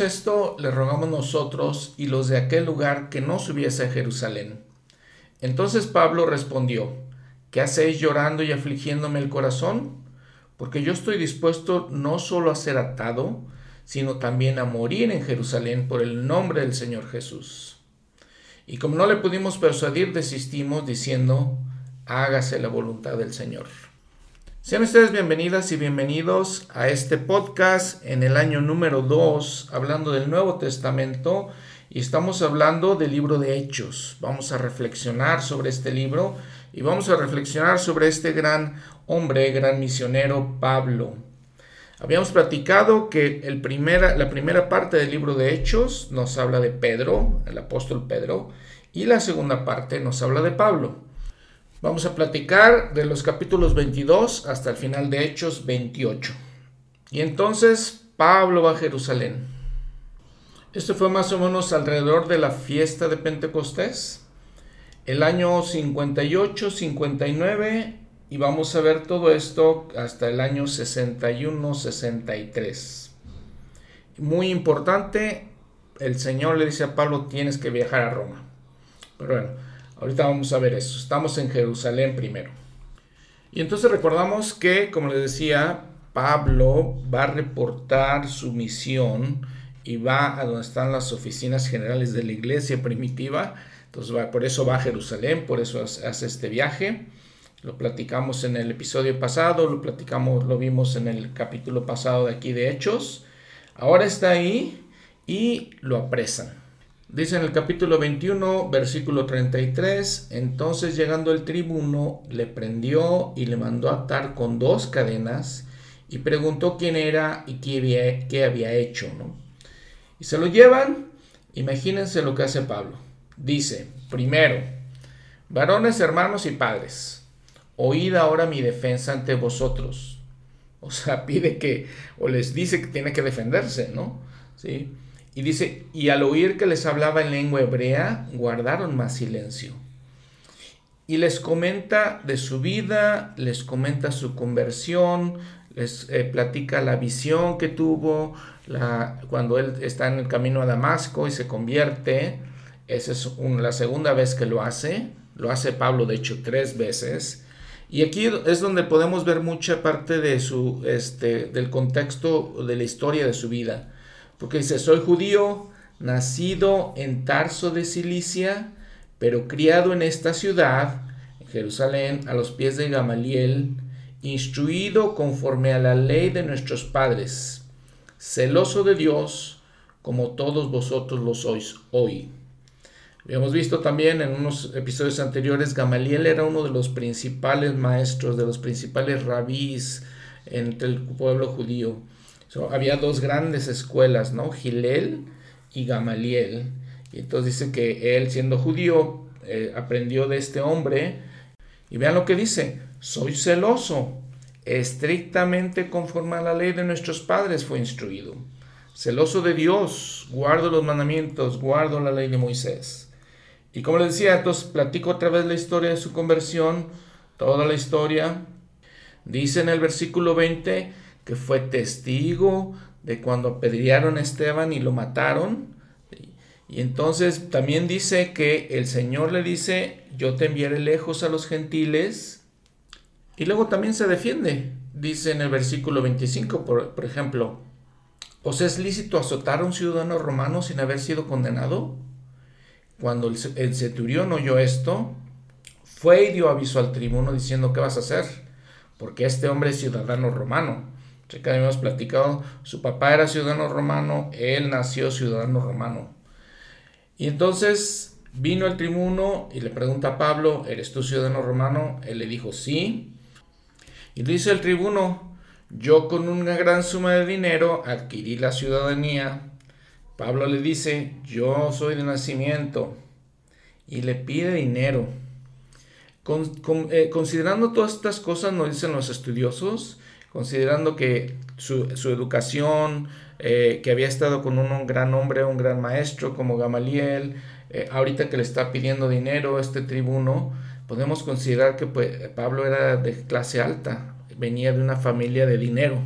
Esto, le rogamos nosotros y los de aquel lugar que no subiese a Jerusalén. Entonces Pablo respondió, ¿qué hacéis llorando y afligiéndome el corazón? Porque yo estoy dispuesto no solo a ser atado, sino también a morir en Jerusalén por el nombre del Señor Jesús. Y como no le pudimos persuadir, desistimos diciendo, hágase la voluntad del Señor. Sean ustedes bienvenidas y bienvenidos a este podcast en el año número 2, hablando del Nuevo Testamento y estamos hablando del libro de Hechos. Vamos a reflexionar sobre este libro y vamos a reflexionar sobre este gran hombre, gran misionero Pablo. Habíamos platicado que el primera, la primera parte del libro de Hechos nos habla de Pedro, el apóstol Pedro, y la segunda parte nos habla de Pablo. Vamos a platicar de los capítulos 22 hasta el final de Hechos 28. Y entonces Pablo va a Jerusalén. Esto fue más o menos alrededor de la fiesta de Pentecostés, el año 58, 59, y vamos a ver todo esto hasta el año 61, 63. Muy importante, el Señor le dice a Pablo, tienes que viajar a Roma. Pero bueno, Ahorita vamos a ver eso. Estamos en Jerusalén primero. Y entonces recordamos que, como les decía, Pablo va a reportar su misión y va a donde están las oficinas generales de la iglesia primitiva. Entonces va, por eso va a Jerusalén, por eso hace este viaje. Lo platicamos en el episodio pasado, lo platicamos, lo vimos en el capítulo pasado de aquí de Hechos. Ahora está ahí y lo apresan. Dice en el capítulo 21, versículo 33, entonces llegando el tribuno, le prendió y le mandó atar con dos cadenas y preguntó quién era y qué había, hecho. ¿no? Y se lo llevan, imagínense lo que hace Pablo. Dice, primero, varones, hermanos y padres, oíd ahora mi defensa ante vosotros. O sea, pide que, o les dice que tiene que defenderse, ¿no? Sí. Y dice, y al oír que les hablaba en lengua hebrea, guardaron más silencio. Y les comenta de su vida, les comenta su conversión, les eh, platica la visión que tuvo cuando él está en el camino a Damasco y se convierte. Esa es la segunda vez que lo hace. Lo hace Pablo, de hecho, tres veces. Y aquí es donde podemos ver mucha parte de su, este, del contexto de la historia de su vida. Porque dice, soy judío, nacido en Tarso de Cilicia, pero criado en esta ciudad, en Jerusalén, a los pies de Gamaliel, instruido conforme a la ley de nuestros padres, celoso de Dios, como todos vosotros lo sois hoy. Habíamos visto también en unos episodios anteriores, Gamaliel era uno de los principales maestros, de los principales rabís entre el pueblo judío había dos grandes escuelas, ¿no? Gilel y Gamaliel. Y entonces dice que él, siendo judío, eh, aprendió de este hombre. Y vean lo que dice, soy celoso, estrictamente conforme a la ley de nuestros padres fue instruido. Celoso de Dios, guardo los mandamientos, guardo la ley de Moisés. Y como les decía, entonces platico otra vez la historia de su conversión, toda la historia. Dice en el versículo 20, que fue testigo de cuando apedrearon a Esteban y lo mataron. Y entonces también dice que el Señor le dice, yo te enviaré lejos a los gentiles. Y luego también se defiende. Dice en el versículo 25, por, por ejemplo, ¿os es lícito azotar a un ciudadano romano sin haber sido condenado? Cuando el, el centurión oyó esto, fue y dio aviso al tribuno diciendo, ¿qué vas a hacer? Porque este hombre es ciudadano romano que habíamos platicado, su papá era ciudadano romano, él nació ciudadano romano. Y entonces vino el tribuno y le pregunta a Pablo, ¿eres tú ciudadano romano? Él le dijo, sí. Y dice el tribuno, yo con una gran suma de dinero adquirí la ciudadanía. Pablo le dice, yo soy de nacimiento. Y le pide dinero. Eh, considerando todas estas cosas, nos dicen los estudiosos, considerando que su, educación, eh, que había estado con un, gran hombre, un gran maestro como Gamaliel, eh, ahorita que le está pidiendo dinero este tribuno, podemos considerar que pues, Pablo era de clase alta, venía de una familia de dinero.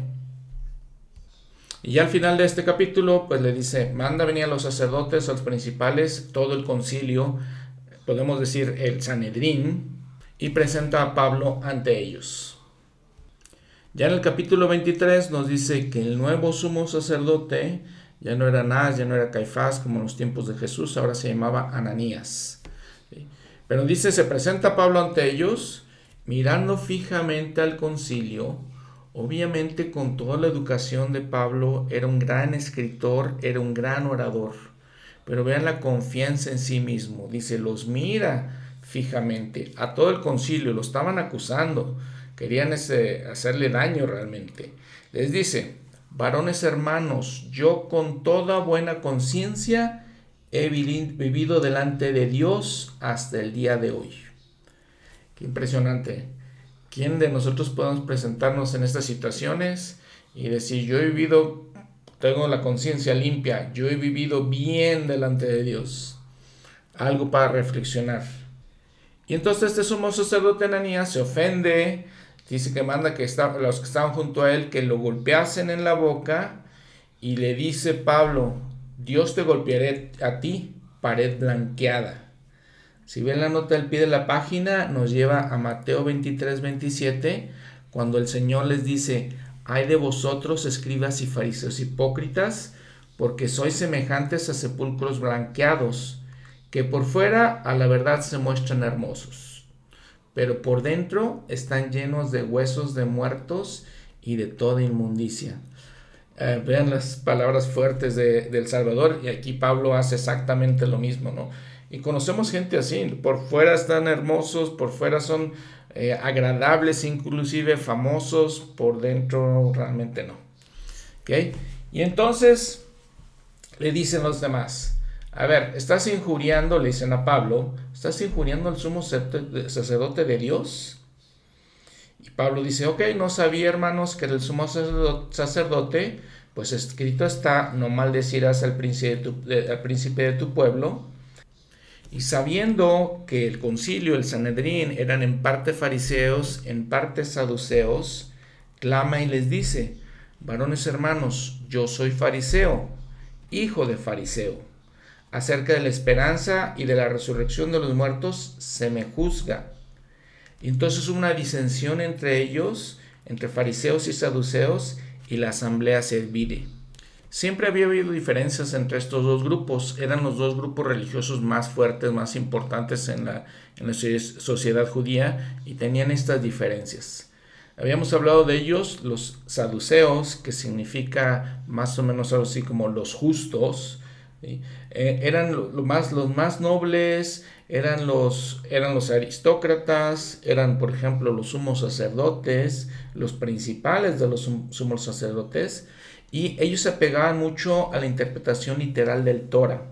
Y al final de este capítulo, pues le dice, manda venir a los sacerdotes, a los principales, todo el concilio, podemos decir el Sanedrín, y presenta a Pablo ante ellos. Ya en el capítulo 23 nos dice que el nuevo sumo sacerdote ya no era Anás, ya no era Caifás como en los tiempos de Jesús, ahora se llamaba Ananías. Pero dice, se presenta Pablo ante ellos, mirando fijamente al concilio, obviamente con toda la educación de Pablo, era un gran escritor, era un gran orador. Pero vean la confianza en sí mismo. Dice, los mira fijamente. A todo el concilio lo estaban acusando. Querían hacerle daño realmente. Les dice, varones hermanos, yo con toda buena conciencia he vivido delante de Dios hasta el día de hoy. Qué impresionante. ¿Quién de nosotros podemos presentarnos en estas situaciones y decir, yo he vivido, tengo la conciencia limpia, yo he vivido bien delante de Dios? Algo para reflexionar. Y entonces este sumo sacerdote Ananías se ofende, dice que manda que los que estaban junto a él que lo golpeasen en la boca y le dice Pablo, Dios te golpearé a ti, pared blanqueada. Si ven la nota del pie de la página, nos lleva a Mateo 23, 27, cuando el Señor les dice, hay de vosotros, escribas y fariseos hipócritas, porque sois semejantes a sepulcros blanqueados, que por fuera a la verdad se muestran hermosos, pero por dentro están llenos de huesos de muertos y de toda inmundicia. Eh, vean las palabras fuertes de, del Salvador y aquí Pablo hace exactamente lo mismo, ¿no? Y conocemos gente así, por fuera están hermosos, por fuera son eh, agradables, inclusive famosos, por dentro realmente no. ¿Ok? Y entonces le dicen los demás, a ver, estás injuriando, le dicen a Pablo, estás injuriando al sumo sacerdote de Dios. Y Pablo dice, ok, no sabía hermanos que el sumo sacerdote, pues escrito está, no maldecirás al príncipe de al príncipe de tu pueblo. Y sabiendo que el concilio, el Sanedrín, eran en parte fariseos, en parte saduceos, clama y les dice, varones hermanos, yo soy fariseo, hijo de fariseo. Acerca de la esperanza y de la resurrección de los muertos se me juzga. Y entonces hubo una disensión entre ellos, entre fariseos y saduceos, y la asamblea se divide. Siempre había habido diferencias entre estos dos grupos, eran los dos grupos religiosos más fuertes, más importantes en la, en la sociedad judía y tenían estas diferencias. Habíamos hablado de ellos, los saduceos, que significa más o menos algo así como los justos, eh, eran más, los más nobles, eran los, eran los aristócratas, eran por ejemplo los sumos sacerdotes, los principales de los sumos sacerdotes, y ellos se apegaban mucho a la interpretación literal del Torah.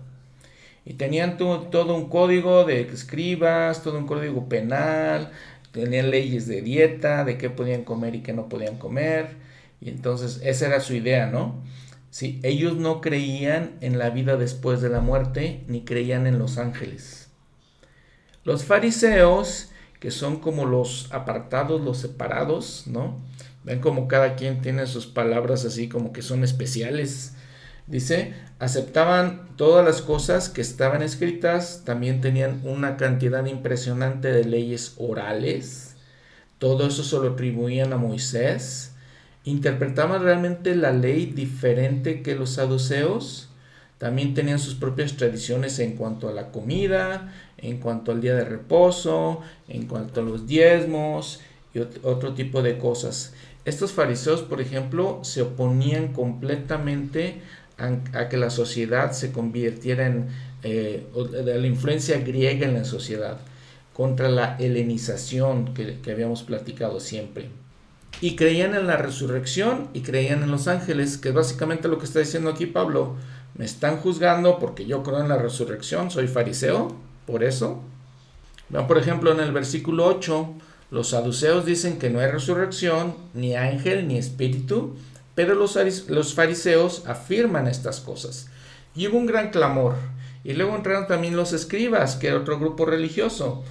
Y tenían todo un código de escribas, todo un código penal, tenían leyes de dieta, de qué podían comer y qué no podían comer. Y entonces esa era su idea, ¿no? Sí, ellos no creían en la vida después de la muerte, ni creían en los ángeles. Los fariseos, que son como los apartados, los separados, ¿no? Ven como cada quien tiene sus palabras así como que son especiales. Dice, aceptaban todas las cosas que estaban escritas, también tenían una cantidad impresionante de leyes orales. Todo eso se lo atribuían a Moisés. Interpretaban realmente la ley diferente que los saduceos. También tenían sus propias tradiciones en cuanto a la comida, en cuanto al día de reposo, en cuanto a los diezmos y otro tipo de cosas. Estos fariseos, por ejemplo, se oponían completamente a, que la sociedad se convirtiera en eh, la influencia griega en la sociedad, contra la helenización que, que habíamos platicado siempre. Y creían en la resurrección y creían en los ángeles, que es básicamente lo que está diciendo aquí Pablo. Me están juzgando porque yo creo en la resurrección, soy fariseo, por eso. Vean, por ejemplo, en el versículo 8 los saduceos dicen que no hay resurrección, ni ángel, ni espíritu, pero los, los fariseos afirman estas cosas. Y hubo un gran clamor. Y luego entraron también los escribas, que era otro grupo religioso.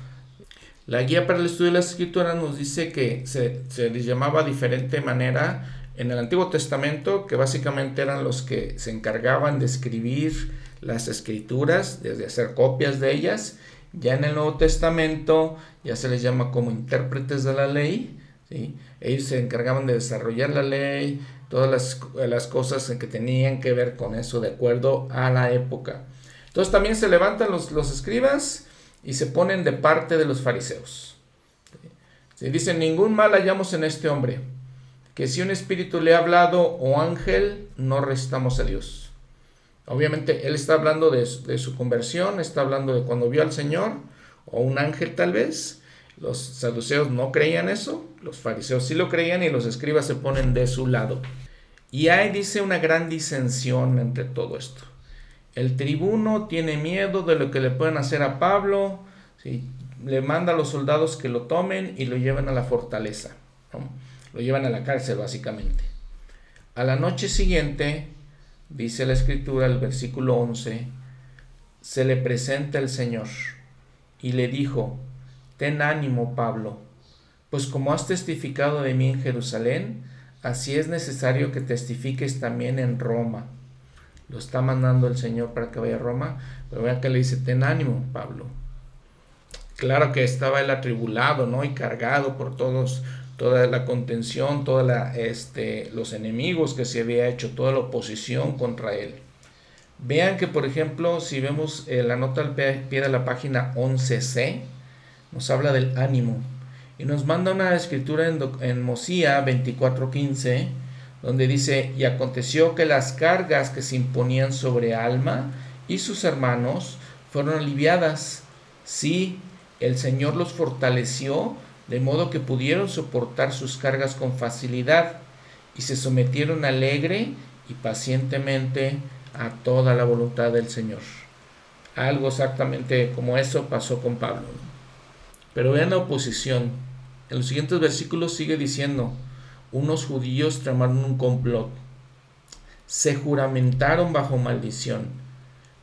La guía para el estudio de las escrituras nos dice que se, les llamaba de diferente manera en el Antiguo Testamento, que básicamente eran los que se encargaban de escribir las escrituras, desde hacer copias de ellas. Ya en el Nuevo Testamento ya se les llama como intérpretes de la ley. ¿sí? Ellos se encargaban de desarrollar la ley, todas las, las cosas que tenían que ver con eso de acuerdo a la época. Entonces también se levantan los, los escribas y se ponen de parte de los fariseos. Se dicen, ningún mal hallamos en este hombre que si un espíritu le ha hablado o ángel, no restamos a Dios. Obviamente él está hablando de, su conversión, está hablando de cuando vio al Señor, o un ángel tal vez. Los saduceos no creían eso, los fariseos sí lo creían y los escribas se ponen de su lado. Y hay, dice, una gran disensión entre todo esto. El tribuno tiene miedo de lo que le pueden hacer a Pablo, le manda a los soldados que lo tomen y lo lleven a la fortaleza lo llevan a la cárcel básicamente. A la noche siguiente, dice la escritura, el versículo 11, se le presenta el Señor y le dijo, Ten ánimo, Pablo, pues como has testificado de mí en Jerusalén, así es necesario que testifiques también en Roma. Lo está mandando el Señor para que vaya a Roma, pero vean que le dice, ten ánimo, Pablo. Claro que estaba él atribulado, ¿no? Y cargado por todos toda la contención, todos este, los enemigos que se había hecho, toda la oposición contra él. Vean que, por ejemplo, si vemos eh, la nota al pie de la página 11c, nos habla del ánimo y nos manda una escritura en, en Mosía 24:15, donde dice, y aconteció que las cargas que se imponían sobre Alma y sus hermanos fueron aliviadas. Sí, el Señor los fortaleció de modo que pudieron soportar sus cargas con facilidad y se sometieron alegre y pacientemente a toda la voluntad del Señor. Algo exactamente como eso pasó con Pablo. Pero vean la oposición. En los siguientes versículos sigue diciendo, unos judíos tramaron un complot. Se juramentaron bajo maldición,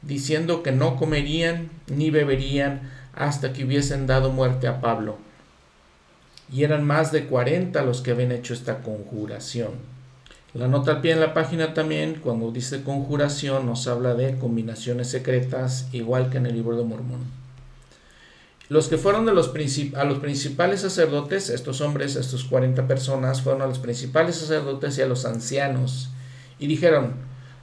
diciendo que no comerían ni beberían hasta que hubiesen dado muerte a Pablo y eran más de 40 los que habían hecho esta conjuración. La nota al pie en la página también, cuando dice conjuración, nos habla de combinaciones secretas, igual que en el libro de Mormón. Los que fueron de los a los principales sacerdotes, estos hombres, estos 40 personas, fueron a los principales sacerdotes y a los ancianos, y dijeron,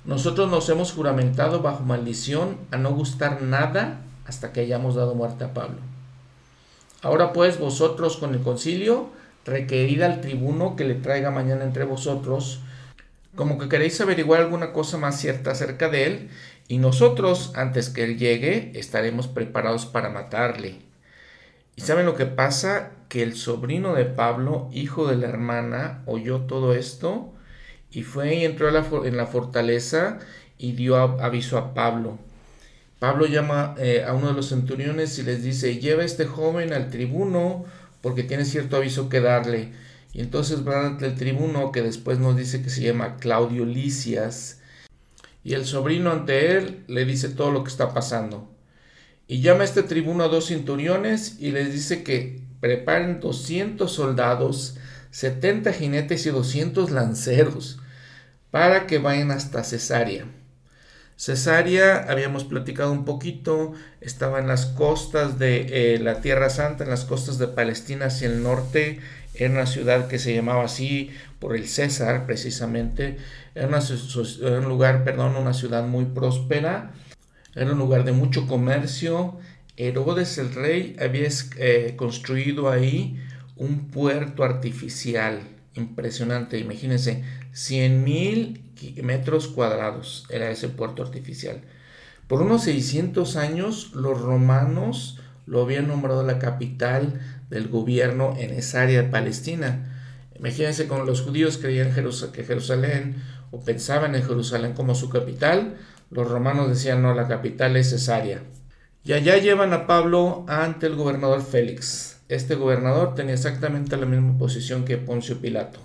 nosotros nos hemos juramentado bajo maldición a no gustar nada hasta que hayamos dado muerte a Pablo. Ahora pues vosotros con el concilio, requerid al tribuno que le traiga mañana entre vosotros, como que queréis averiguar alguna cosa más cierta acerca de él, y nosotros, antes que él llegue, estaremos preparados para matarle. ¿Y saben lo que pasa? Que el sobrino de Pablo, hijo de la hermana, oyó todo esto y fue y entró en la fortaleza y dio aviso a Pablo. Pablo llama eh, a uno de los centuriones y les dice, lleva a este joven al tribuno porque tiene cierto aviso que darle. Y entonces van ante el tribuno que después nos dice que se llama Claudio Licias. Y el sobrino ante él le dice todo lo que está pasando. Y llama a este tribuno a dos centuriones y les dice que preparen 200 soldados, 70 jinetes y 200 lanceros para que vayan hasta Cesarea. Cesarea, habíamos platicado un poquito, estaba en las costas de eh, la Tierra Santa, en las costas de Palestina hacia el norte, era una ciudad que se llamaba así por el César precisamente, era, un lugar, perdón, una ciudad muy próspera, era un lugar de mucho comercio, Herodes el rey había eh, construido ahí un puerto artificial impresionante, imagínense, 100 mil metros cuadrados era ese puerto artificial. Por unos 600 años los romanos lo habían nombrado la capital del gobierno en esa área de Palestina. Imagínense como los judíos creían que Jerusalén o pensaban en Jerusalén como su capital, los romanos decían no, la capital es Cesarea. Y allá llevan a Pablo ante el gobernador Félix. Este gobernador tenía exactamente la misma posición que Poncio Pilato.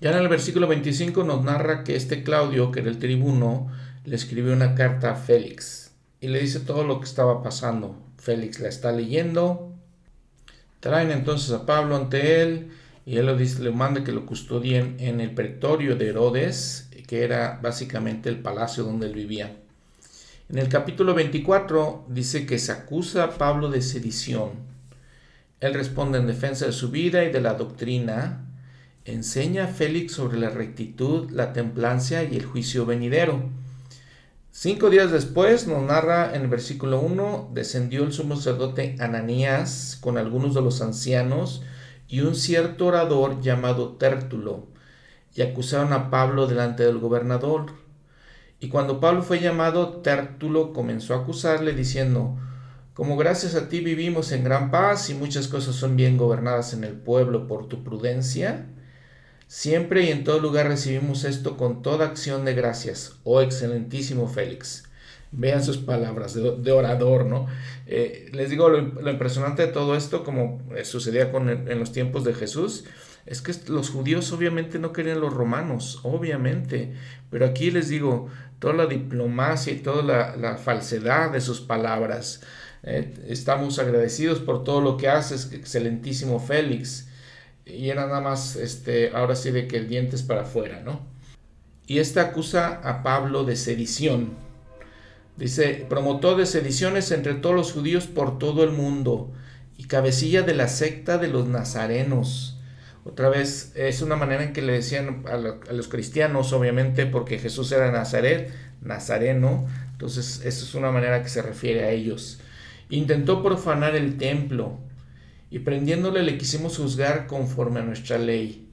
Ya en el versículo 25 nos narra que este Claudio, que era el tribuno, le escribió una carta a Félix y le dice todo lo que estaba pasando. Félix la está leyendo. Traen entonces a Pablo ante él y él lo dice, le manda que lo custodien en el pretorio de Herodes, que era básicamente el palacio donde él vivía. En el capítulo 24 dice que se acusa a Pablo de sedición. Él responde en defensa de su vida y de la doctrina. Enseña a Félix sobre la rectitud, la templancia y el juicio venidero. Cinco días después nos narra en el versículo 1, descendió el sumo sacerdote Ananías con algunos de los ancianos y un cierto orador llamado Tértulo, y acusaron a Pablo delante del gobernador. Y cuando Pablo fue llamado, Tértulo comenzó a acusarle diciendo, como gracias a ti vivimos en gran paz y muchas cosas son bien gobernadas en el pueblo por tu prudencia, siempre y en todo lugar recibimos esto con toda acción de gracias, oh excelentísimo Félix. Vean sus palabras de, orador, ¿no? Eh, les digo, lo, impresionante de todo esto, como eh, sucedía con, en los tiempos de Jesús, es que los judíos obviamente no querían los romanos, obviamente, pero aquí les digo, toda la diplomacia y toda la, falsedad de sus palabras. Eh, estamos agradecidos por todo lo que haces, excelentísimo Félix. Y era nada más, este, ahora sí de que el diente es para afuera, ¿no? Y esta acusa a Pablo de sedición. Dice, promotor de sediciones entre todos los judíos por todo el mundo y cabecilla de la secta de los nazarenos otra vez es una manera en que le decían a, los cristianos, obviamente, porque Jesús era Nazaret, nazareno, entonces esa es una manera que se refiere a ellos. Intentó profanar el templo y prendiéndole le quisimos juzgar conforme a nuestra ley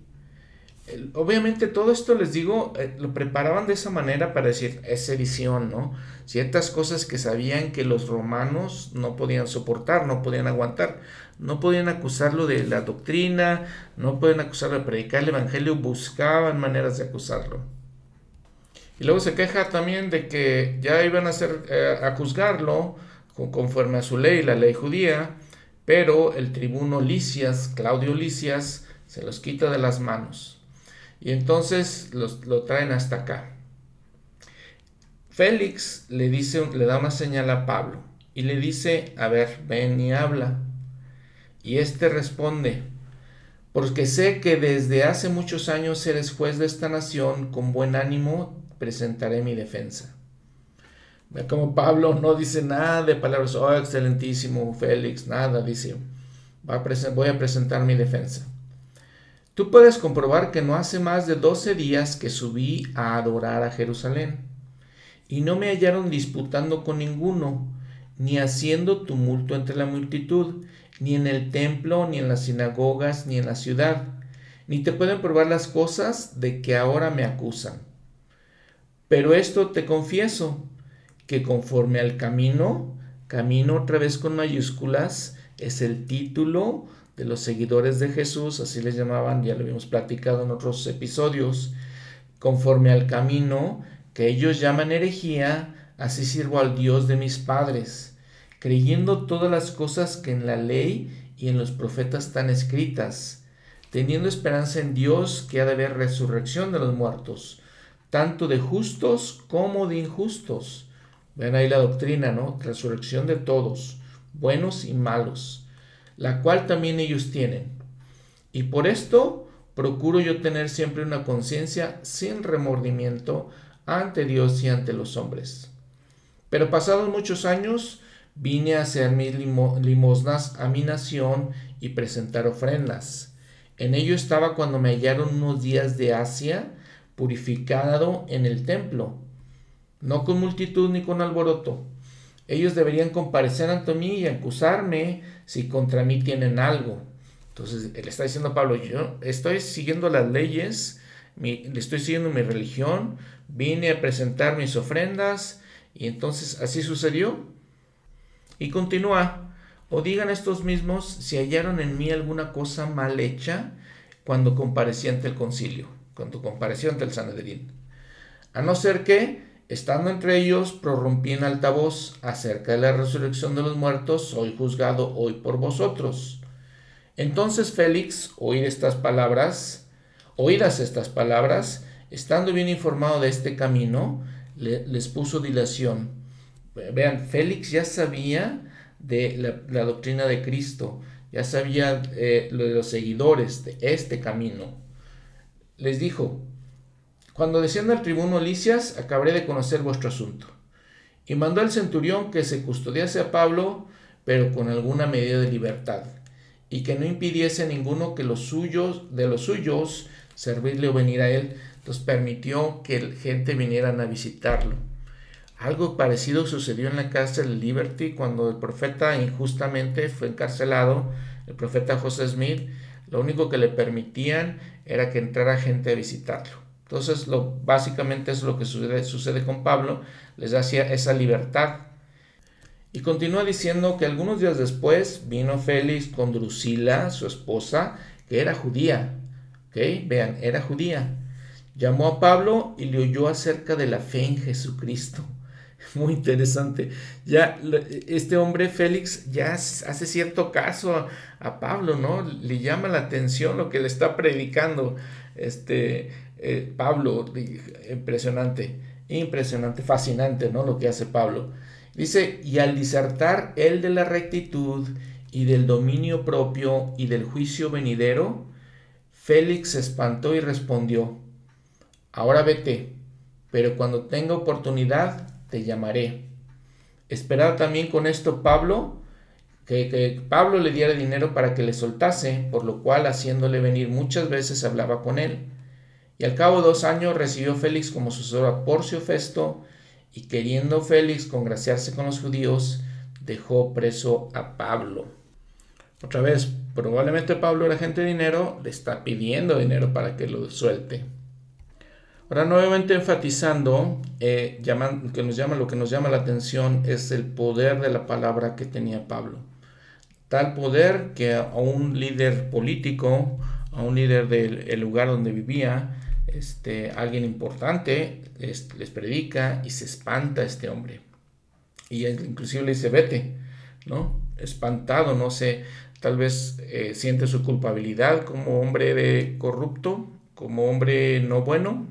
obviamente todo esto les digo, eh, lo preparaban de esa manera para decir, es sedición, ¿no? Ciertas cosas que sabían que los romanos no podían soportar, no podían aguantar, no podían acusarlo de la doctrina, no podían acusarlo de predicar el evangelio, buscaban maneras de acusarlo. Y luego se queja también de que ya iban a, hacer, eh, a juzgarlo conforme a su ley, la ley judía, pero el tribuno Licias, Claudio Licias, se los quita de las manos. Y entonces lo traen hasta acá. Félix le dice, le da una señal a Pablo y le dice, a ver, ven y habla. Y este responde, porque sé que desde hace muchos años eres juez de esta nación, con buen ánimo presentaré mi defensa. Ve como Pablo no dice nada de palabras, oh, excelentísimo Félix, nada, dice, voy a presentar mi defensa. Tú puedes comprobar que no hace más de doce días que subí a adorar a Jerusalén, y no me hallaron disputando con ninguno, ni haciendo tumulto entre la multitud, ni en el templo, ni en las sinagogas, ni en la ciudad, ni te pueden probar las cosas de que ahora me acusan. Pero esto te confieso, que conforme al camino, camino otra vez con mayúsculas, es el título de los seguidores de Jesús, así les llamaban, ya lo habíamos platicado en otros episodios, conforme al camino que ellos llaman herejía, así sirvo al Dios de mis padres, creyendo todas las cosas que en la ley y en los profetas están escritas, teniendo esperanza en Dios que ha de haber resurrección de los muertos, tanto de justos como de injustos. Ven ahí la doctrina, ¿no? Resurrección de todos, buenos y malos la cual también ellos tienen. Y por esto procuro yo tener siempre una conciencia sin remordimiento ante Dios y ante los hombres. Pero pasados muchos años vine a hacer mis limosnas a mi nación y presentar ofrendas. En ello estaba cuando me hallaron unos días de Asia, purificado en el templo, no con multitud ni con alboroto. Ellos deberían comparecer ante mí y acusarme si contra mí tienen algo. Entonces, él está diciendo Pablo, yo estoy siguiendo las leyes, le estoy siguiendo mi religión, vine a presentar mis ofrendas, y entonces así sucedió. Y continúa, o digan estos mismos si hallaron en mí alguna cosa mal hecha cuando comparecí ante el concilio, cuando comparecí ante el Sanedrín. A no ser que Estando entre ellos, prorrumpí en alta voz acerca de la resurrección de los muertos, soy juzgado hoy por vosotros. Entonces Félix, oír estas palabras, oídas estas palabras, estando bien informado de este camino, les puso dilación. Vean, Félix ya sabía de la, la doctrina de Cristo, ya sabía eh, lo de los seguidores de este camino. Les dijo, cuando descienda el tribuno Licias, acabaré de conocer vuestro asunto. Y mandó al centurión que se custodiase a Pablo, pero con alguna medida de libertad, y que no impidiese ninguno que los suyos, de los suyos, servirle o venir a él. Entonces permitió que gente vinieran a visitarlo. Algo parecido sucedió en la cárcel de Liberty cuando el profeta injustamente fue encarcelado, el profeta José Smith, lo único que le permitían era que entrara gente a visitarlo. Entonces, lo, básicamente es lo que sucede, con Pablo, les hacía esa libertad. Y continúa diciendo que algunos días después vino Félix con Drusila, su esposa, que era judía. ¿Ok? Vean, era judía. Llamó a Pablo y le oyó acerca de la fe en Jesucristo. Muy interesante. Ya este hombre Félix ya hace cierto caso a, Pablo, ¿no? Le llama la atención lo que le está predicando este eh, Pablo. Impresionante, impresionante, fascinante, ¿no? Lo que hace Pablo. Dice, y al disertar él de la rectitud y del dominio propio y del juicio venidero, Félix se espantó y respondió, ahora vete, pero cuando tenga oportunidad te llamaré. Esperaba también con esto Pablo, que, que, Pablo le diera dinero para que le soltase, por lo cual haciéndole venir muchas veces hablaba con él. Y al cabo de dos años recibió Félix como sucesor a Porcio Festo, y queriendo Félix congraciarse con los judíos, dejó preso a Pablo. Otra vez, probablemente Pablo era gente de dinero, le está pidiendo dinero para que lo suelte. Ahora, nuevamente enfatizando, eh, que nos llama, lo que nos llama la atención es el poder de la palabra que tenía Pablo. Tal poder que a un líder político, a un líder del lugar donde vivía, este, alguien importante, les predica y se espanta este hombre. Y inclusive le dice, vete, ¿no? Espantado, no sé, tal vez eh, siente su culpabilidad como hombre de corrupto, como hombre no bueno,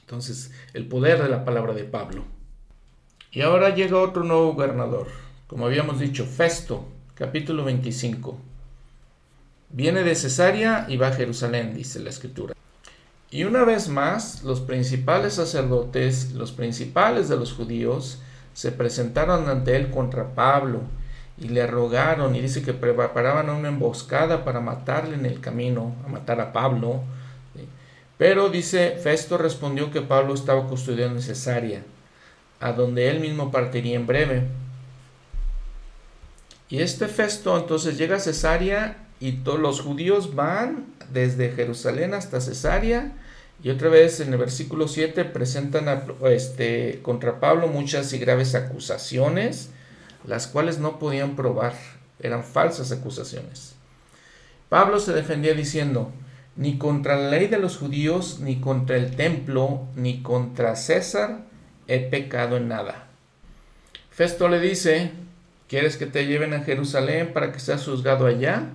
entonces, el poder de la palabra de Pablo. Y ahora llega otro nuevo gobernador, como habíamos dicho, Festo, capítulo 25. Viene de Cesarea y va a Jerusalén, dice la escritura. Y una vez más, los principales sacerdotes, los principales de los judíos, se presentaron ante él contra Pablo y le rogaron y dice que preparaban una emboscada para matarle en el camino, a matar a Pablo. Pero dice, Festo respondió que Pablo estaba custodiando en Cesarea, a donde él mismo partiría en breve. Y este Festo entonces llega a Cesarea y todos los judíos van desde Jerusalén hasta Cesarea. Y otra vez en el versículo 7 presentan este, contra Pablo muchas y graves acusaciones, las cuales no podían probar, eran falsas acusaciones. Pablo se defendía diciendo, ni contra la ley de los judíos, ni contra el templo, ni contra César he pecado en nada. Festo le dice, ¿quieres que te lleven a Jerusalén para que seas juzgado allá?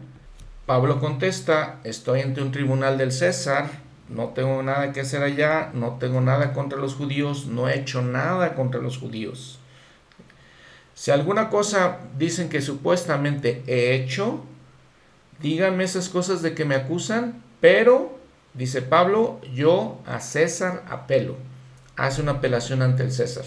Pablo contesta, estoy ante un tribunal del César, no tengo nada que hacer allá, no tengo nada contra los judíos, no he hecho nada contra los judíos. Si alguna cosa dicen que supuestamente he hecho, díganme esas cosas de que me acusan pero, dice Pablo, yo a César apelo. Hace una apelación ante el César.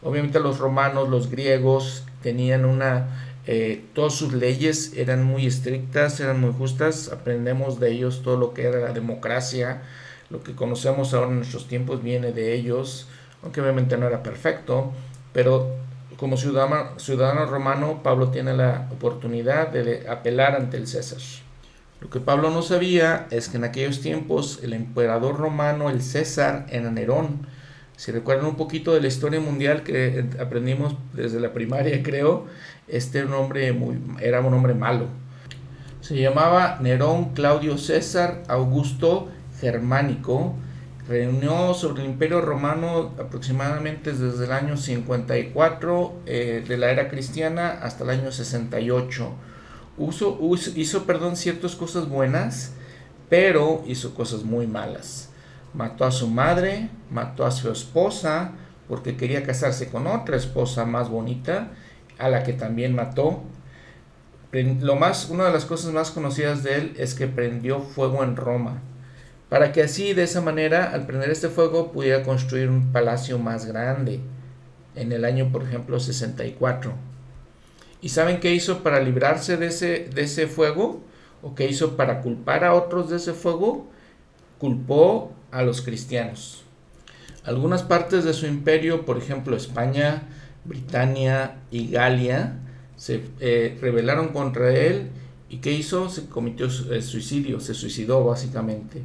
Obviamente los romanos, los griegos tenían una... Eh, todas sus leyes eran muy estrictas, eran muy justas. Aprendemos de ellos todo lo que era la democracia. Lo que conocemos ahora en nuestros tiempos viene de ellos, aunque obviamente no era perfecto. Pero como ciudadano, ciudadano romano, Pablo tiene la oportunidad de apelar ante el César. Lo que Pablo no sabía es que en aquellos tiempos el emperador romano, el César, era Nerón. Si recuerdan un poquito de la historia mundial que aprendimos desde la primaria, creo, este era un hombre, muy, era un hombre malo. Se llamaba Nerón Claudio César Augusto Germánico. Reunió sobre el imperio romano aproximadamente desde el año 54 eh, de la era cristiana hasta el año 68 hizo perdón, ciertas cosas buenas, pero hizo cosas muy malas. Mató a su madre, mató a su esposa, porque quería casarse con otra esposa más bonita, a la que también mató. lo más, una de las cosas más conocidas de él es que prendió fuego en Roma, para que así de esa manera, al prender este fuego, pudiera construir un palacio más grande, en el año, por ejemplo, 64. ¿Y saben qué hizo para librarse de ese, de ese fuego? ¿O qué hizo para culpar a otros de ese fuego? Culpó a los cristianos. Algunas partes de su imperio, por ejemplo España, Britania y Galia, se eh, rebelaron contra él y ¿qué hizo? Se cometió eh, suicidio, se suicidó básicamente.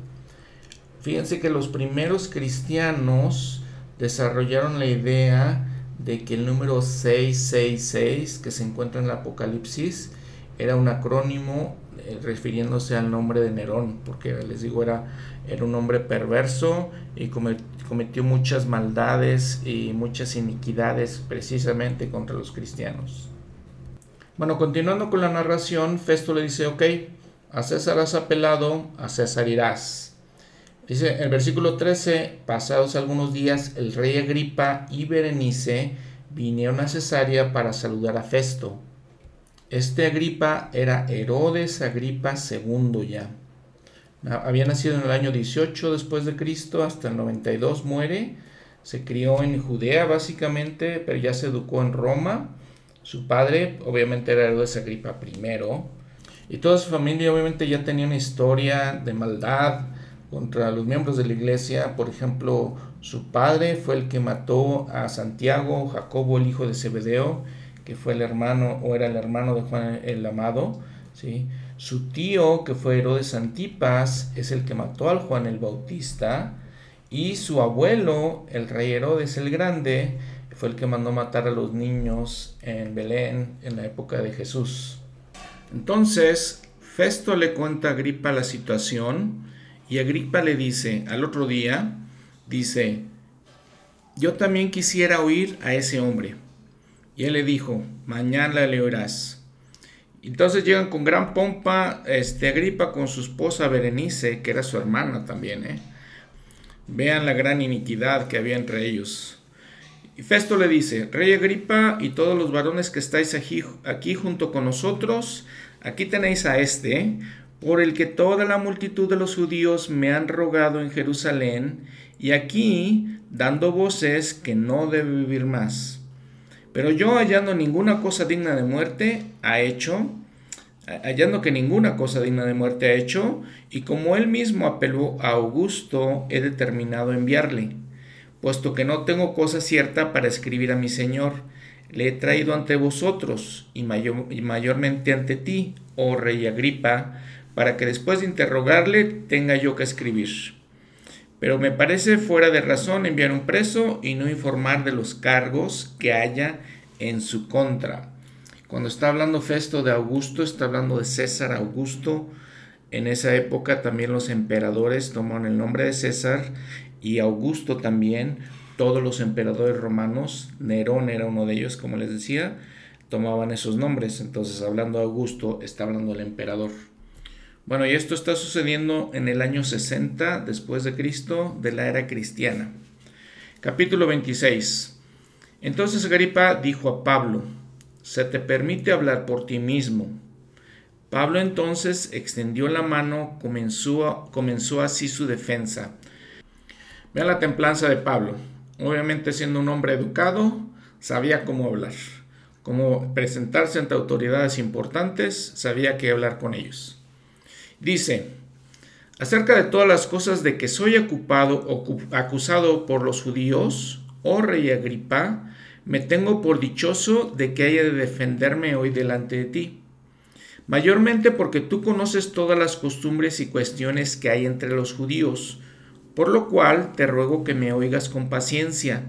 Fíjense que los primeros cristianos desarrollaron la idea de que el número 666 que se encuentra en el Apocalipsis era un acrónimo eh, refiriéndose al nombre de Nerón, porque les digo, era, era un hombre perverso y cometió muchas maldades y muchas iniquidades precisamente contra los cristianos. Bueno, continuando con la narración, Festo le dice, ok, a César has apelado, a César irás. Dice el versículo 13, pasados algunos días, el rey Agripa y Berenice vinieron a Cesarea para saludar a Festo. Este Agripa era Herodes Agripa II ya. Había nacido en el año 18 después de Cristo, hasta el 92 muere. Se crió en Judea básicamente, pero ya se educó en Roma. Su padre obviamente era Herodes Agripa I. Y toda su familia obviamente ya tenía una historia de maldad contra los miembros de la iglesia. Por ejemplo, su padre fue el que mató a Santiago, Jacobo, el hijo de Zebedeo que fue el hermano o era el hermano de Juan el Amado, ¿sí? Su tío, que fue Herodes Antipas, es el que mató al Juan el Bautista, y su abuelo, el rey Herodes el Grande, fue el que mandó matar a los niños en Belén en la época de Jesús. Entonces, Festo le cuenta a Agripa la situación y Agripa le dice al otro día, dice, yo también quisiera oír a ese hombre. Y él le dijo, mañana le oirás. Entonces llegan con gran pompa este, Agripa con su esposa Berenice, que era su hermana también. ¿eh? Vean la gran iniquidad que había entre ellos. Y Festo le dice, Rey Agripa y todos los varones que estáis aquí, aquí junto con nosotros, aquí tenéis a este, por el que toda la multitud de los judíos me han rogado en Jerusalén, y aquí dando voces que no debe vivir más. Pero yo hallando ninguna cosa digna de muerte ha hecho, hallando que ninguna cosa digna de muerte ha hecho, y como él mismo apeló a Augusto, he determinado enviarle, puesto que no tengo cosa cierta para escribir a mi Señor, le he traído ante vosotros, y, y mayormente ante ti, oh rey Agripa, para que después de interrogarle tenga yo que escribir. Pero me parece fuera de razón enviar un preso y no informar de los cargos que haya en su contra. Cuando está hablando Festo de Augusto, está hablando de César Augusto. En esa época también los emperadores tomaron el nombre de César y Augusto también. Todos los emperadores romanos, Nerón era uno de ellos, como les decía, tomaban esos nombres. Entonces, hablando de Augusto, está hablando del emperador. Bueno, y esto está sucediendo en el año 60 después de Cristo de la era cristiana. Capítulo 26. Entonces Agripa dijo a Pablo, se te permite hablar por ti mismo. Pablo entonces extendió la mano, comenzó, comenzó así su defensa. Vean la templanza de Pablo. Obviamente siendo un hombre educado, sabía cómo hablar, cómo presentarse ante autoridades importantes, sabía qué hablar con ellos. Dice, acerca de todas las cosas de que soy ocupado, acusado por los judíos, oh rey Agripa, me tengo por dichoso de que haya de defenderme hoy delante de ti. Mayormente porque tú conoces todas las costumbres y cuestiones que hay entre los judíos, por lo cual te ruego que me oigas con paciencia.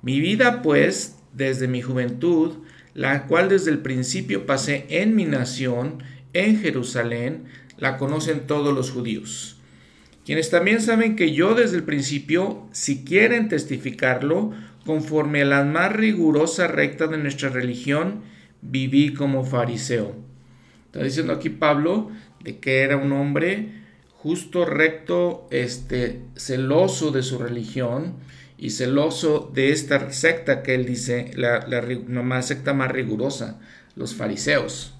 Mi vida, pues, desde mi juventud, la cual desde el principio pasé en mi nación, en Jerusalén, la conocen todos los judíos, quienes también saben que yo desde el principio, si quieren testificarlo, conforme a la más rigurosa recta de nuestra religión, viví como fariseo. Está diciendo aquí Pablo de que era un hombre justo, recto, este, celoso de su religión y celoso de esta secta que él dice, la, la, la secta más rigurosa, los fariseos.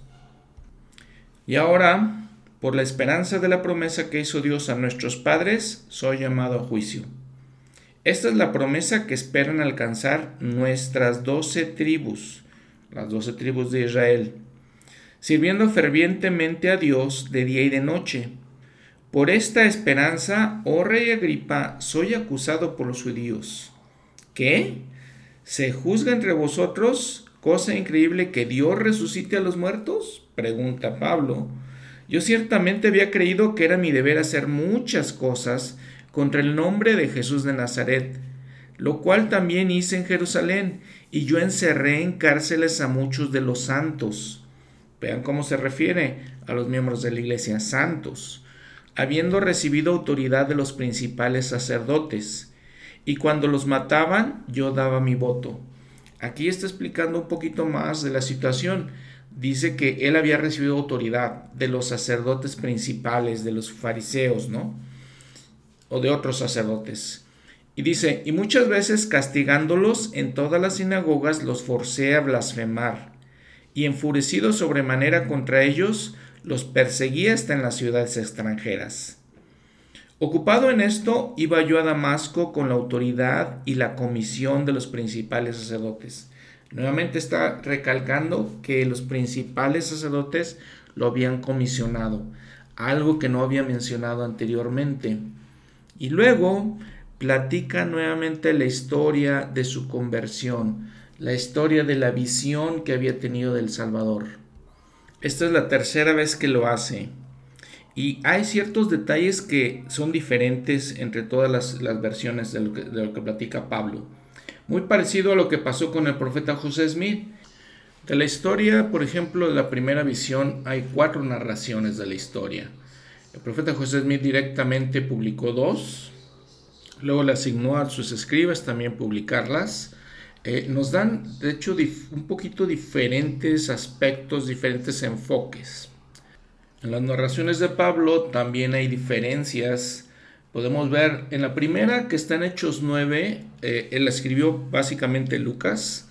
Y ahora, por la esperanza de la promesa que hizo Dios a nuestros padres, soy llamado a juicio. Esta es la promesa que esperan alcanzar nuestras doce tribus, las doce tribus de Israel, sirviendo fervientemente a Dios de día y de noche. Por esta esperanza, oh rey Agripa, soy acusado por los judíos. ¿Qué? ¿Se juzga entre vosotros cosa increíble que Dios resucite a los muertos? pregunta Pablo. Yo ciertamente había creído que era mi deber hacer muchas cosas contra el nombre de Jesús de Nazaret, lo cual también hice en Jerusalén, y yo encerré en cárceles a muchos de los santos. Vean cómo se refiere a los miembros de la iglesia, santos, habiendo recibido autoridad de los principales sacerdotes, y cuando los mataban yo daba mi voto. Aquí está explicando un poquito más de la situación dice que él había recibido autoridad de los sacerdotes principales, de los fariseos, ¿no? O de otros sacerdotes. Y dice, y muchas veces castigándolos en todas las sinagogas los forcé a blasfemar, y enfurecido sobremanera contra ellos, los perseguía hasta en las ciudades extranjeras. Ocupado en esto, iba yo a Damasco con la autoridad y la comisión de los principales sacerdotes Nuevamente está recalcando que los principales sacerdotes lo habían comisionado, algo que no había mencionado anteriormente. Y luego platica nuevamente la historia de su conversión, la historia de la visión que había tenido del Salvador. Esta es la tercera vez que lo hace. Y hay ciertos detalles que son diferentes entre todas las, versiones de lo, que, platica Pablo muy parecido a lo que pasó con el profeta José Smith. De la historia, por ejemplo, de la primera visión, hay cuatro narraciones de la historia. El profeta José Smith directamente publicó dos, luego le asignó a sus escribas también publicarlas. Eh, nos dan, de hecho, un poquito diferentes aspectos, diferentes enfoques. En las narraciones de Pablo también hay diferencias podemos ver en la primera que está en Hechos 9, eh, él escribió básicamente Lucas,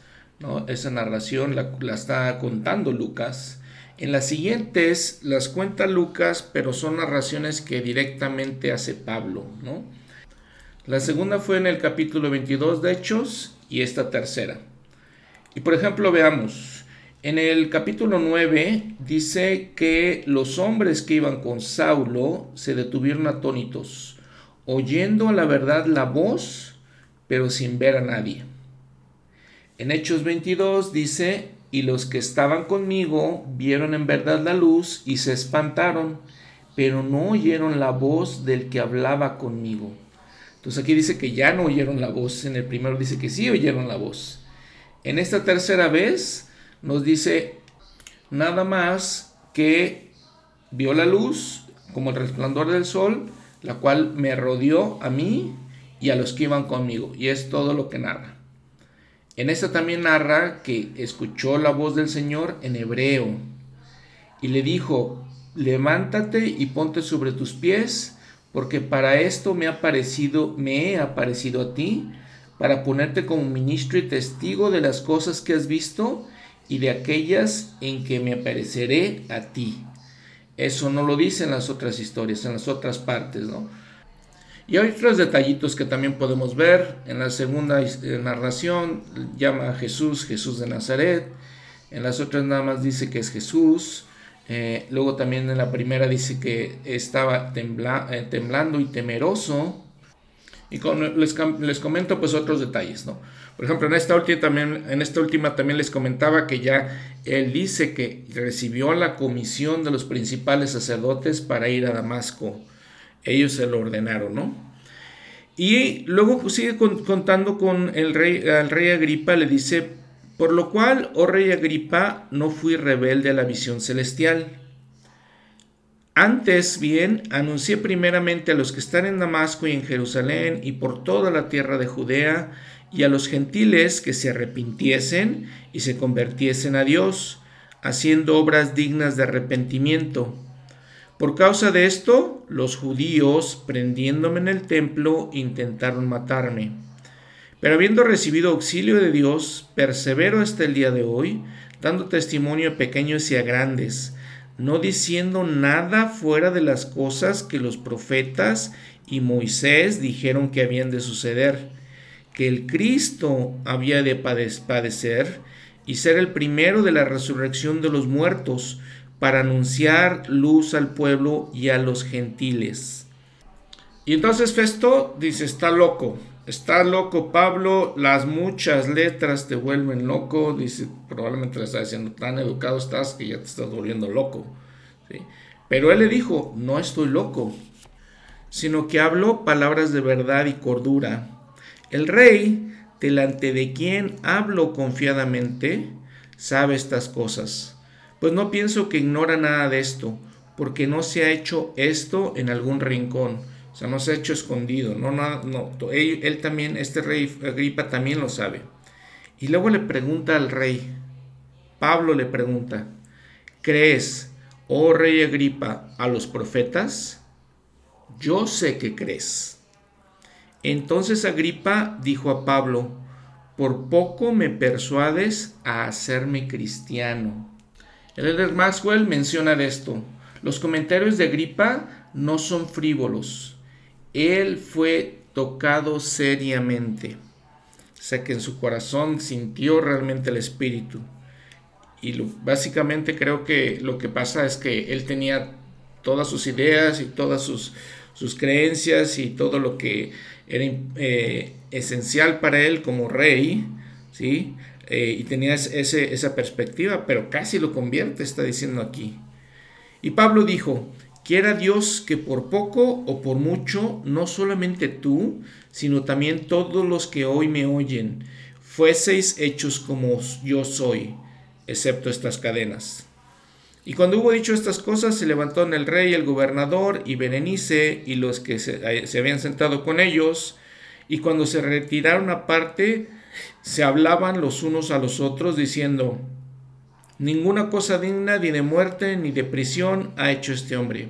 esa narración la, está contando Lucas. En las siguientes las cuenta Lucas, pero son narraciones que directamente hace Pablo. La segunda fue en el capítulo 22 de Hechos y esta tercera. Y por ejemplo veamos, en el capítulo 9 dice que los hombres que iban con Saulo se detuvieron atónitos oyendo a la verdad la voz, pero sin ver a nadie. En Hechos 22 dice, y los que estaban conmigo vieron en verdad la luz y se espantaron, pero no oyeron la voz del que hablaba conmigo. Entonces aquí dice que ya no oyeron la voz, en el primero dice que sí oyeron la voz. En esta tercera vez nos dice nada más que vio la luz como el resplandor del sol, la cual me rodeó a mí y a los que iban conmigo. Y es todo lo que narra. En esta también narra que escuchó la voz del Señor en hebreo y le dijo, levántate y ponte sobre tus pies, porque para esto me ha parecido, me he aparecido a ti, para ponerte como ministro y testigo de las cosas que has visto y de aquellas en que me apareceré a ti. Eso no lo dicen las otras historias, en las otras partes, ¿no? Y hay otros detallitos que también podemos ver. En la segunda eh, narración llama a Jesús Jesús de Nazaret. En las otras nada más dice que es Jesús. Eh, luego también en la primera dice que estaba eh, temblando y temeroso. Y con, les, les, comento pues otros detalles, ¿no? Por ejemplo, en esta, última también, les comentaba que ya él dice que recibió la comisión de los principales sacerdotes para ir a Damasco. Ellos se lo ordenaron, ¿no? Y luego pues, sigue contando con el rey, al rey Agripa, le dice, por lo cual, oh rey Agripa, no fui rebelde a la visión celestial. Antes bien, anuncié primeramente a los que están en Damasco y en Jerusalén y por toda la tierra de Judea, y a los gentiles que se arrepintiesen y se convirtiesen a Dios, haciendo obras dignas de arrepentimiento. Por causa de esto, los judíos, prendiéndome en el templo, intentaron matarme. Pero habiendo recibido auxilio de Dios, persevero hasta el día de hoy, dando testimonio a pequeños y a grandes, no diciendo nada fuera de las cosas que los profetas y Moisés dijeron que habían de suceder, que el Cristo había de padecer y ser el primero de la resurrección de los muertos, para anunciar luz al pueblo y a los gentiles. Y entonces Festo dice, está loco, está loco Pablo, las muchas letras te vuelven loco, dice, probablemente le está diciendo, tan educado estás que ya te estás volviendo loco. Pero él le dijo, no estoy loco, sino que hablo palabras de verdad y cordura. El rey, delante de quien hablo confiadamente, sabe estas cosas. Pues no pienso que ignora nada de esto, porque no se ha hecho esto en algún rincón, o sea, no se ha hecho escondido, no, no, no, él, él también, este rey Agripa también lo sabe. Y luego le pregunta al rey, Pablo le pregunta, ¿crees, oh rey Agripa, a los profetas? yo sé que crees. Entonces Agripa dijo a Pablo, por poco me persuades a hacerme cristiano. El elder Maxwell menciona esto. Los comentarios de Agripa no son frívolos. Él fue tocado seriamente. O sea que en su corazón sintió realmente el espíritu. Y básicamente creo que lo que pasa es que él tenía todas sus ideas y todas sus, sus creencias y todo lo que era eh, esencial para él como rey, ¿sí? Eh, y tenía esa perspectiva, pero casi lo convierte, está diciendo aquí. Y Pablo dijo, quiera Dios que por poco o por mucho, no solamente tú, sino también todos los que hoy me oyen, fueseis hechos como yo soy, excepto estas cadenas. Y cuando hubo dicho estas cosas, se levantó el rey, el gobernador y Berenice y los que se, se, habían sentado con ellos, y cuando se retiraron aparte, se hablaban los unos a los otros, diciendo, Ninguna cosa digna ni de muerte ni de prisión ha hecho este hombre.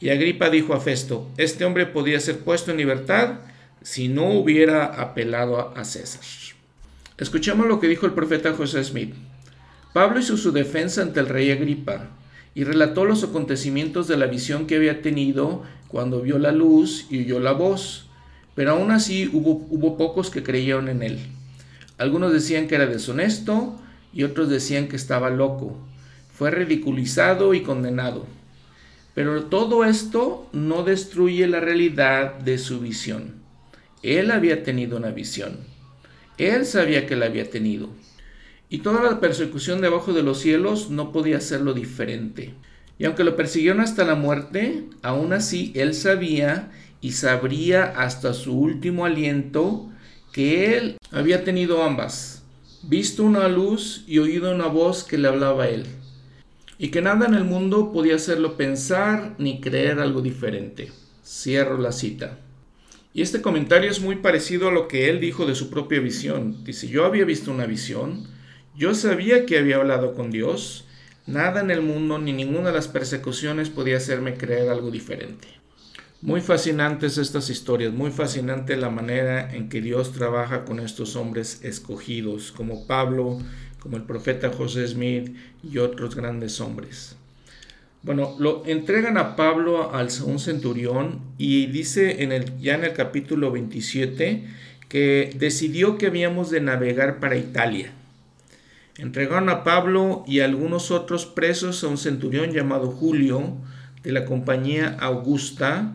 Y Agripa dijo a Festo, Este hombre podía ser puesto en libertad si no hubiera apelado a César. Escuchemos lo que dijo el profeta José Smith. Pablo hizo su defensa ante el rey Agripa y relató los acontecimientos de la visión que había tenido cuando vio la luz y oyó la voz, pero aún así hubo, pocos que creyeron en él. Algunos decían que era deshonesto y otros decían que estaba loco. Fue ridiculizado y condenado. Pero todo esto no destruye la realidad de su visión. Él había tenido una visión. Él sabía que la había tenido. Y toda la persecución debajo de los cielos no podía hacerlo diferente. Y aunque lo persiguieron hasta la muerte, aún así él sabía y sabría hasta su último aliento que él había tenido ambas, visto una luz y oído una voz que le hablaba a él, y que nada en el mundo podía hacerlo pensar ni creer algo diferente. Cierro la cita. Y este comentario es muy parecido a lo que él dijo de su propia visión. Dice, yo había visto una visión, yo sabía que había hablado con Dios. Nada en el mundo ni ninguna de las persecuciones podía hacerme creer algo diferente. Muy fascinantes estas historias, muy fascinante la manera en que Dios trabaja con estos hombres escogidos, como Pablo, como el profeta José Smith y otros grandes hombres. Bueno, lo entregan a Pablo al un centurión y dice en el, ya en el capítulo 27 que decidió que habíamos de navegar para Italia. Entregaron a Pablo y algunos otros presos a un centurión llamado Julio de la compañía Augusta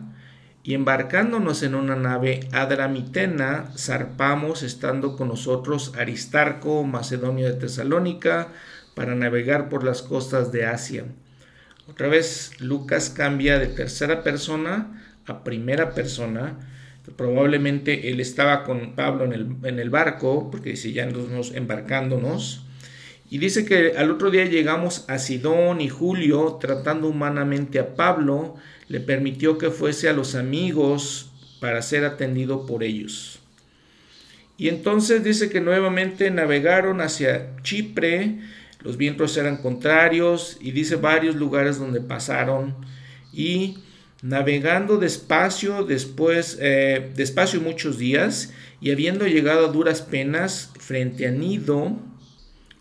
y embarcándonos en una nave adramitena zarpamos estando con nosotros Aristarco, Macedonia de Tesalónica, para navegar por las costas de Asia. Otra vez Lucas cambia de tercera persona a primera persona. Probablemente él estaba con Pablo en el, en el barco, porque dice ya nos embarcándonos. Y dice que al otro día llegamos a Sidón y Julio, tratando humanamente a Pablo, le permitió que fuese a los amigos para ser atendido por ellos. Y entonces dice que nuevamente navegaron hacia Chipre, los vientos eran contrarios y dice varios lugares donde pasaron y navegando despacio después, eh, despacio muchos días y habiendo llegado a duras penas frente a Nido,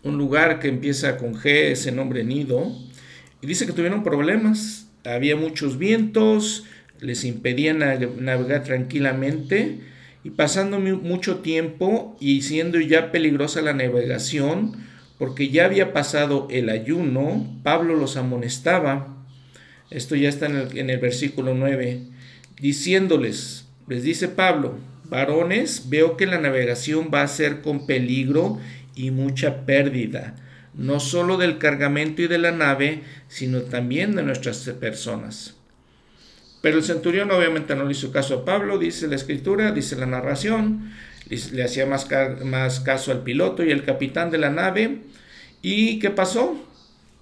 un lugar que empieza con G, ese nombre nido, Y dice que tuvieron problemas, había muchos vientos, les impedían navegar tranquilamente y pasando mucho tiempo y siendo ya peligrosa la navegación, porque ya había pasado el ayuno, Pablo los amonestaba. Esto ya está en el, en el versículo 9, diciéndoles, les dice Pablo, varones, veo que la navegación va a ser con peligro y mucha pérdida, no solo del cargamento y de la nave, sino también de nuestras personas. Pero el centurión obviamente no le hizo caso a Pablo, dice la escritura, dice la narración, le hacía más, más caso al piloto y al capitán de la nave. ¿Y qué pasó?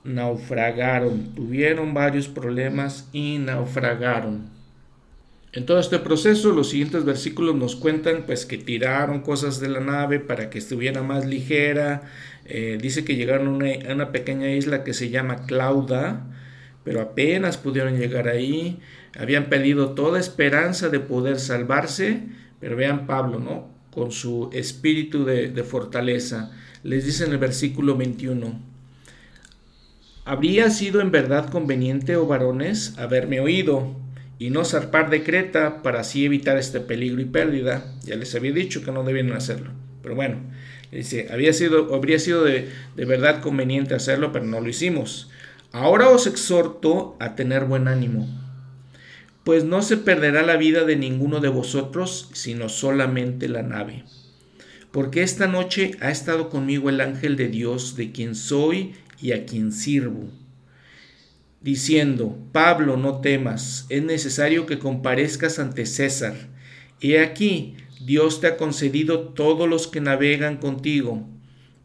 Naufragaron, tuvieron varios problemas y naufragaron. En todo este proceso, los siguientes versículos nos cuentan pues que tiraron cosas de la nave para que estuviera más ligera. Eh, dice que llegaron a una, pequeña isla que se llama Clauda, pero apenas pudieron llegar ahí. Habían perdido toda esperanza de poder salvarse, pero vean Pablo, ¿no? Con su espíritu de, de fortaleza. Les dice en el versículo 21. Habría sido en verdad conveniente, oh varones, haberme oído y no zarpar de Creta para así evitar este peligro y pérdida. Ya les había dicho que no debían hacerlo. Pero bueno, dice, había sido, habría sido de, de verdad conveniente hacerlo, pero no lo hicimos. Ahora os exhorto a tener buen ánimo, pues no se perderá la vida de ninguno de vosotros, sino solamente la nave. Porque esta noche ha estado conmigo el ángel de Dios, de quien soy y a quien sirvo diciendo, Pablo, no temas, es necesario que comparezcas ante César. He aquí, Dios te ha concedido todos los que navegan contigo.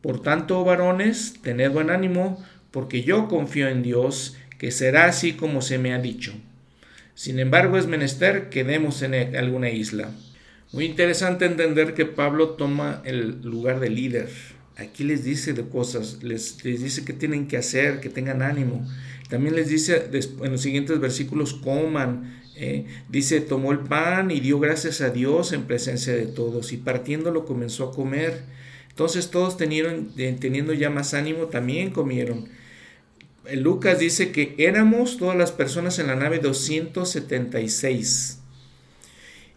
Por tanto, varones, tened buen ánimo, porque yo confío en Dios, que será así como se me ha dicho. Sin embargo, es menester que demos en alguna isla. Muy interesante entender que Pablo toma el lugar de líder. Aquí les dice de cosas, les, les dice que tienen que hacer, que tengan ánimo. También les dice en los siguientes versículos, coman. Eh, dice, tomó el pan y dio gracias a Dios en presencia de todos y partiéndolo comenzó a comer. Entonces todos tenieron, teniendo ya más ánimo, también comieron. Lucas dice que éramos todas las personas en la nave 276.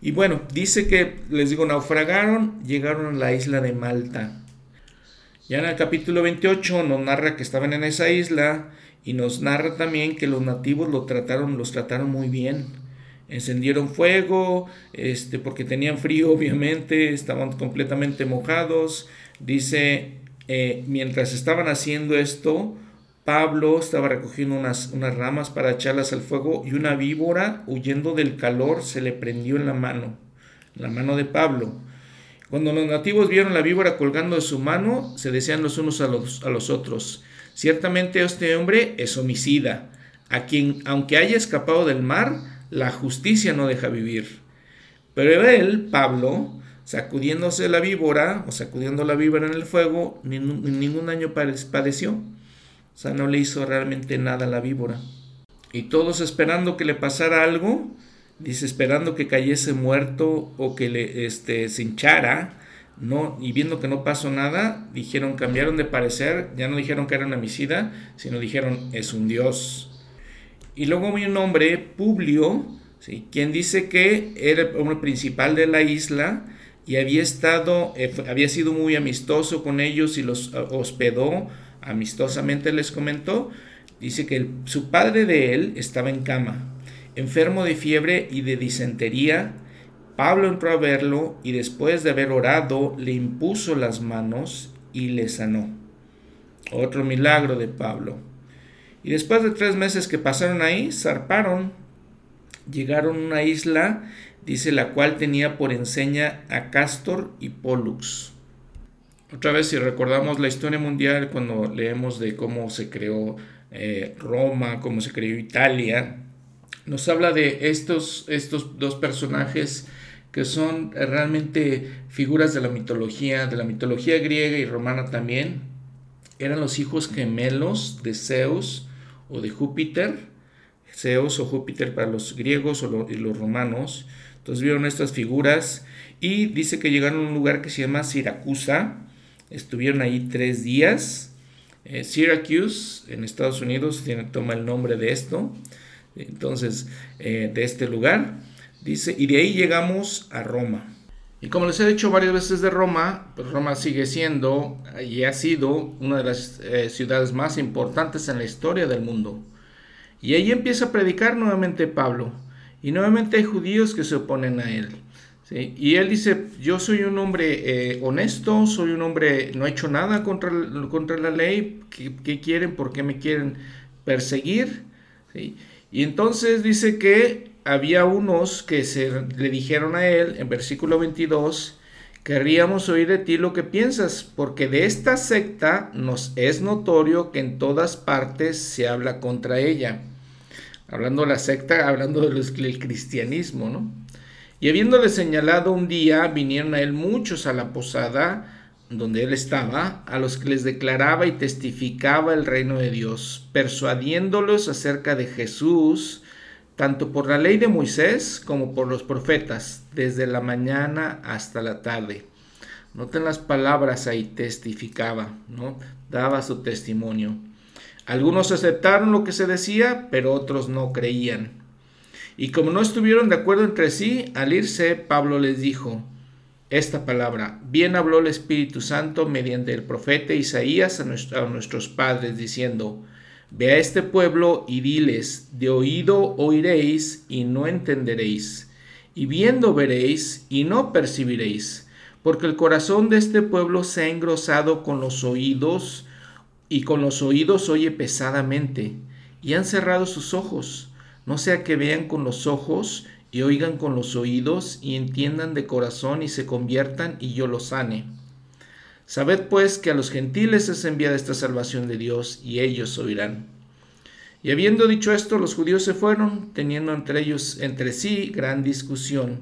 Y bueno, dice que, les digo, naufragaron, llegaron a la isla de Malta. Ya en el capítulo 28 nos narra que estaban en esa isla y nos narra también que los nativos lo trataron, los trataron muy bien. Encendieron fuego, este, porque tenían frío, obviamente, estaban completamente mojados. Dice, eh, mientras estaban haciendo esto, Pablo estaba recogiendo unas, unas ramas para echarlas al fuego y una víbora, huyendo del calor, se le prendió en la mano, la mano de Pablo. Cuando los nativos vieron la víbora colgando de su mano, se decían los unos a los, a los otros, Ciertamente este hombre es homicida, a quien, aunque haya escapado del mar, la justicia no deja vivir. Pero él, Pablo, sacudiéndose la víbora, o sacudiendo la víbora en el fuego, ningún daño padeció. O sea, no le hizo realmente nada a la víbora. Y todos esperando que le pasara algo, dice, esperando que cayese muerto o que le este, se hinchara, no, y viendo que no pasó nada, dijeron, cambiaron de parecer, ya no dijeron que era un homicida, sino dijeron, es un dios. Y luego hay un hombre, Publio, ¿sí? quien dice que era el principal de la isla y había estado, eh, había sido muy amistoso con ellos y los eh, hospedó, amistosamente les comentó, dice que su padre de él estaba en cama, enfermo de fiebre y de disentería, Pablo entró a verlo y después de haber orado le impuso las manos y le sanó. Otro milagro de Pablo. Y después de tres meses que pasaron ahí, zarparon, llegaron a una isla, dice la cual tenía por enseña a Castor y Pollux. Otra vez, si recordamos la historia mundial, cuando leemos de cómo se creó eh, Roma, cómo se creó Italia, nos habla de estos, estos dos personajes que son realmente figuras de la mitología, de la mitología griega y romana también. Eran los hijos gemelos de Zeus o de Júpiter, Zeus o Júpiter para los griegos o y los romanos. Entonces vieron estas figuras y dice que llegaron a un lugar que se llama Siracusa, estuvieron ahí tres días eh, Syracuse, en Estados Unidos, tiene, toma el nombre de esto, entonces, de este lugar. Dice, y de ahí llegamos a Roma. Y como les he dicho varias veces de Roma, pues Roma sigue siendo y ha sido una de las eh, ciudades más importantes en la historia del mundo. Y ahí empieza a predicar nuevamente Pablo. Y nuevamente hay judíos que se oponen a él. Y él dice, yo soy un hombre eh, honesto, soy un hombre, no he hecho nada contra, contra la ley, ¿Qué, quieren? ¿Por qué me quieren perseguir? Y entonces dice que había unos que se le dijeron a él en versículo 22, querríamos oír de ti lo que piensas, porque de esta secta nos es notorio que en todas partes se habla contra ella. Hablando de la secta, hablando del cristianismo, ¿no? Y habiéndole señalado un día, vinieron a él muchos a la posada donde él estaba, a los que les declaraba y testificaba el reino de Dios, persuadiéndolos acerca de Jesús, tanto por la ley de Moisés como por los profetas, desde la mañana hasta la tarde. Noten las palabras ahí, testificaba, ¿no? Daba su testimonio. Algunos aceptaron lo que se decía, pero otros no creían. Y como no estuvieron de acuerdo entre sí, al irse, Pablo les dijo esta palabra, bien habló el Espíritu Santo mediante el profeta Isaías a, a nuestros padres, diciendo, Ve a este pueblo y diles, de oído oiréis y no entenderéis, y viendo veréis y no percibiréis, porque el corazón de este pueblo se ha engrosado con los oídos, y con los oídos oye pesadamente, y han cerrado sus ojos, no sea que vean con los ojos y oigan con los oídos y entiendan de corazón y se conviertan y yo los sane. Sabed pues que a los gentiles es enviada esta salvación de Dios y ellos oirán. Y habiendo dicho esto, los judíos se fueron, teniendo entre ellos, entre sí, gran discusión.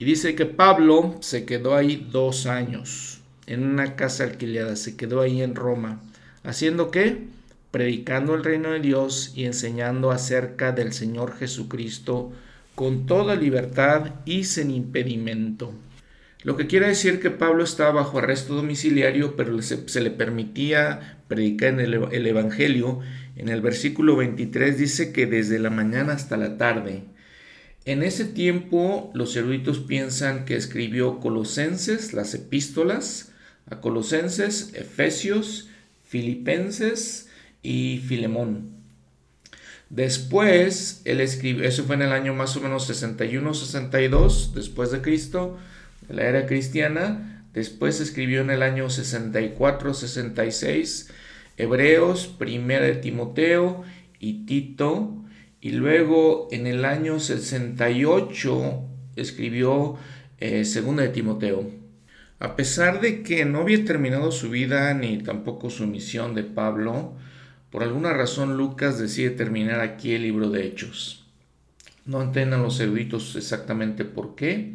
Y dice que Pablo se quedó ahí dos años, en una casa alquilada, se quedó ahí en Roma, haciendo qué? Predicando el reino de Dios y enseñando acerca del Señor Jesucristo con toda libertad y sin impedimento. Lo que quiere decir que Pablo estaba bajo arresto domiciliario, pero se, le permitía predicar en el, el, Evangelio. En el versículo 23 dice que desde la mañana hasta la tarde. En ese tiempo los eruditos piensan que escribió Colosenses, las epístolas a Colosenses, Efesios, Filipenses y Filemón. Después, él escribió, eso fue en el año más o menos 61-62 después de Cristo, la era cristiana. Después escribió en el año 64-66 Hebreos, Primera de Timoteo y Tito. Y luego en el año 68 escribió eh, Segunda de Timoteo. A pesar de que no había terminado su vida ni tampoco su misión de Pablo, por alguna razón Lucas decide terminar aquí el libro de Hechos. No entiendan los eruditos exactamente por qué,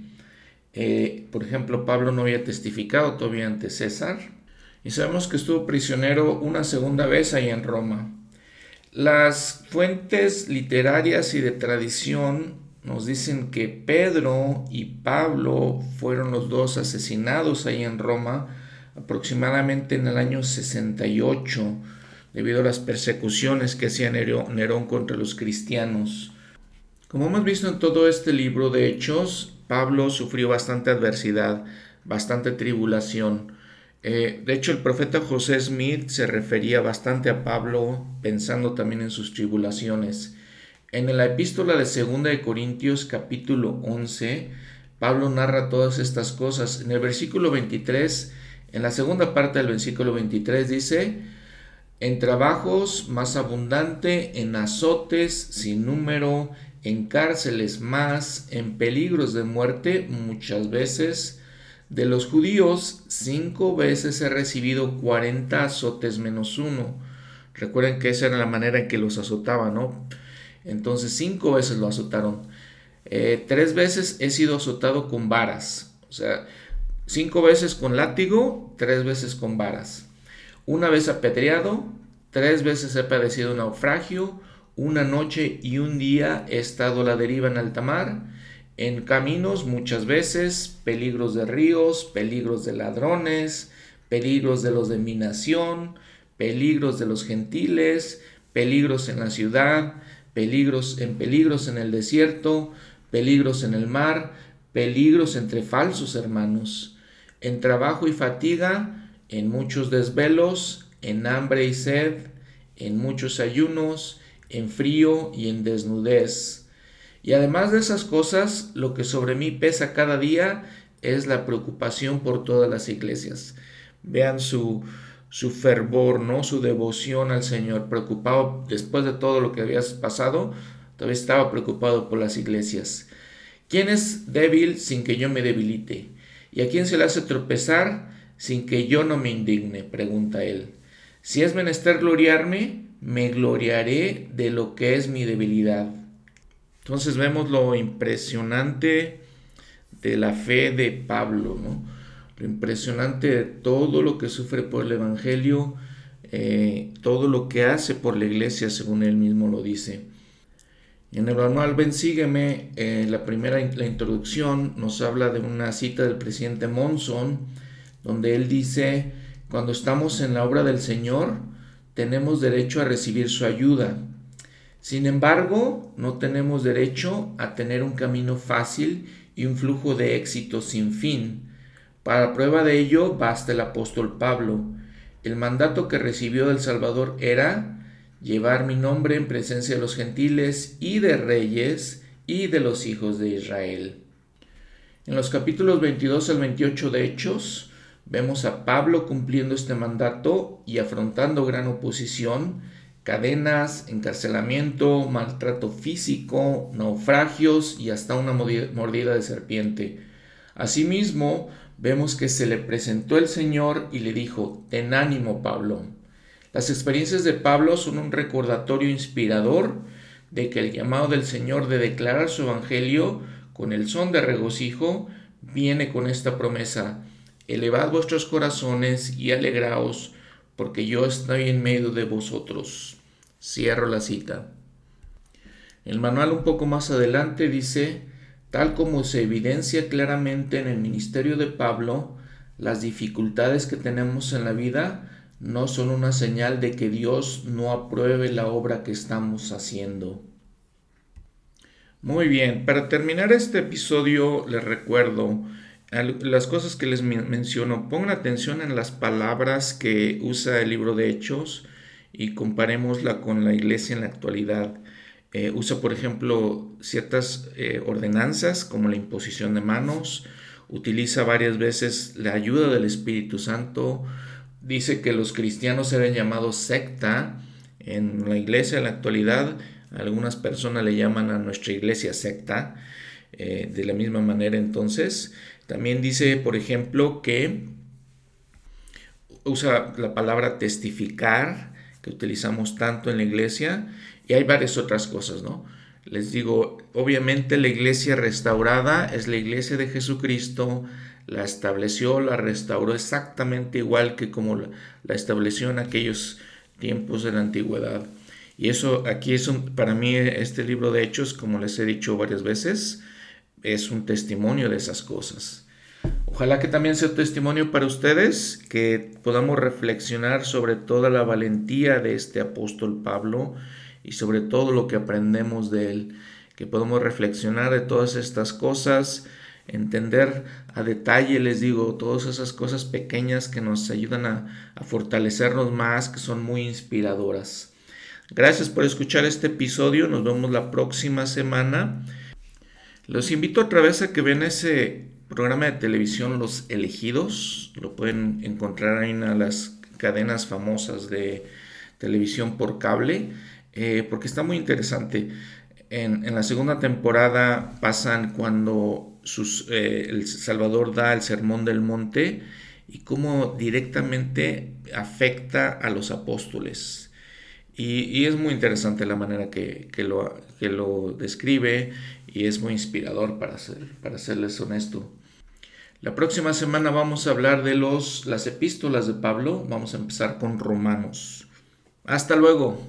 eh, por ejemplo, Pablo no había testificado todavía ante César y sabemos que estuvo prisionero una segunda vez ahí en Roma. Las fuentes literarias y de tradición nos dicen que Pedro y Pablo fueron los dos asesinados ahí en Roma aproximadamente en el año 68 debido a las persecuciones que hacía Nerón contra los cristianos. Como hemos visto en todo este libro de Hechos, Pablo sufrió bastante adversidad, bastante tribulación. Eh, de hecho, el profeta José Smith se refería bastante a Pablo pensando también en sus tribulaciones. En la epístola de 2 de Corintios capítulo 11, Pablo narra todas estas cosas. En el versículo 23, en la segunda parte del versículo 23 dice, en trabajos más abundante, en azotes sin número, en cárceles más, en peligros de muerte muchas veces. De los judíos, cinco veces he recibido cuarenta azotes menos uno. Recuerden que esa era la manera en que los azotaban, ¿no? Entonces cinco veces lo azotaron. Eh, tres veces he sido azotado con varas. O sea, cinco veces con látigo, tres veces con varas. Una vez apedreado, tres veces he padecido naufragio, una noche y un día he estado a la deriva en alta mar, en caminos muchas veces, peligros de ríos, peligros de ladrones, peligros de los de mi nación, peligros de los gentiles, peligros en la ciudad, peligros en peligros en el desierto, peligros en el mar, peligros entre falsos hermanos, en trabajo y fatiga, en muchos desvelos, en hambre y sed, en muchos ayunos, en frío y en desnudez. Y además de esas cosas, lo que sobre mí pesa cada día es la preocupación por todas las iglesias. Vean su, su fervor, ¿no? Su devoción al Señor, preocupado después de todo lo que había pasado, todavía estaba preocupado por las iglesias. ¿Quién es débil sin que yo me debilite? ¿Y a quién se le hace tropezar sin que yo no me indigne? pregunta él. Si es menester gloriarme, me gloriaré de lo que es mi debilidad. Entonces vemos lo impresionante de la fe de Pablo. Lo impresionante de todo lo que sufre por el Evangelio, eh, todo lo que hace por la iglesia, según él mismo lo dice. En el manual Ven Sígueme, eh, la primera la introducción nos habla de una cita del presidente Monson, donde él dice, cuando estamos en la obra del Señor, tenemos derecho a recibir su ayuda. Sin embargo, no tenemos derecho a tener un camino fácil y un flujo de éxito sin fin. Para prueba de ello basta el apóstol Pablo. El mandato que recibió del Salvador era llevar mi nombre en presencia de los gentiles y de reyes y de los hijos de Israel. En los capítulos 22 al 28 de Hechos, vemos a Pablo cumpliendo este mandato y afrontando gran oposición, cadenas, encarcelamiento, maltrato físico, naufragios y hasta una mordida de serpiente. Asimismo, vemos que se le presentó el Señor y le dijo, ten ánimo Pablo. Las experiencias de Pablo son un recordatorio inspirador de que el llamado del Señor de declarar su Evangelio con el son de regocijo viene con esta promesa, elevad vuestros corazones y alegraos, porque yo estoy en medio de vosotros. Cierro la cita. El manual un poco más adelante dice, tal como se evidencia claramente en el ministerio de Pablo, las dificultades que tenemos en la vida no son una señal de que Dios no apruebe la obra que estamos haciendo. Muy bien, para terminar este episodio les recuerdo las cosas que les menciono. Pongan atención en las palabras que usa el libro de Hechos y comparémosla con la iglesia en la actualidad. Eh, usa, por ejemplo, ciertas eh, ordenanzas como la imposición de manos, utiliza varias veces la ayuda del Espíritu Santo, dice que los cristianos eran llamados secta en la iglesia en la actualidad. Algunas personas le llaman a nuestra iglesia secta. Eh, de la misma manera entonces, también dice, por ejemplo, que usa la palabra testificar, que utilizamos tanto en la iglesia, y hay varias otras cosas, ¿no? Les digo, obviamente la iglesia restaurada es la iglesia de Jesucristo, la estableció, la restauró exactamente igual que como la, estableció en aquellos tiempos de la antigüedad. Y eso aquí es un, para mí este libro de Hechos, como les he dicho varias veces, es un testimonio de esas cosas. Ojalá que también sea testimonio para ustedes, que podamos reflexionar sobre toda la valentía de este apóstol Pablo y sobre todo lo que aprendemos de él, que podamos reflexionar de todas estas cosas, entender a detalle, les digo, todas esas cosas pequeñas que nos ayudan a, a, fortalecernos más, que son muy inspiradoras. Gracias por escuchar este episodio, nos vemos la próxima semana. Los invito otra vez a que vean ese programa de televisión Los Elegidos, lo pueden encontrar en las cadenas famosas de televisión por cable, eh, porque está muy interesante. En, la segunda temporada pasan cuando eh, el Salvador da el sermón del monte y cómo directamente afecta a los apóstoles. Y, es muy interesante la manera que, lo, describe y es muy inspirador para, ser, para serles honesto. La próxima semana vamos a hablar de los, las epístolas de Pablo. Vamos a empezar con Romanos. Hasta luego.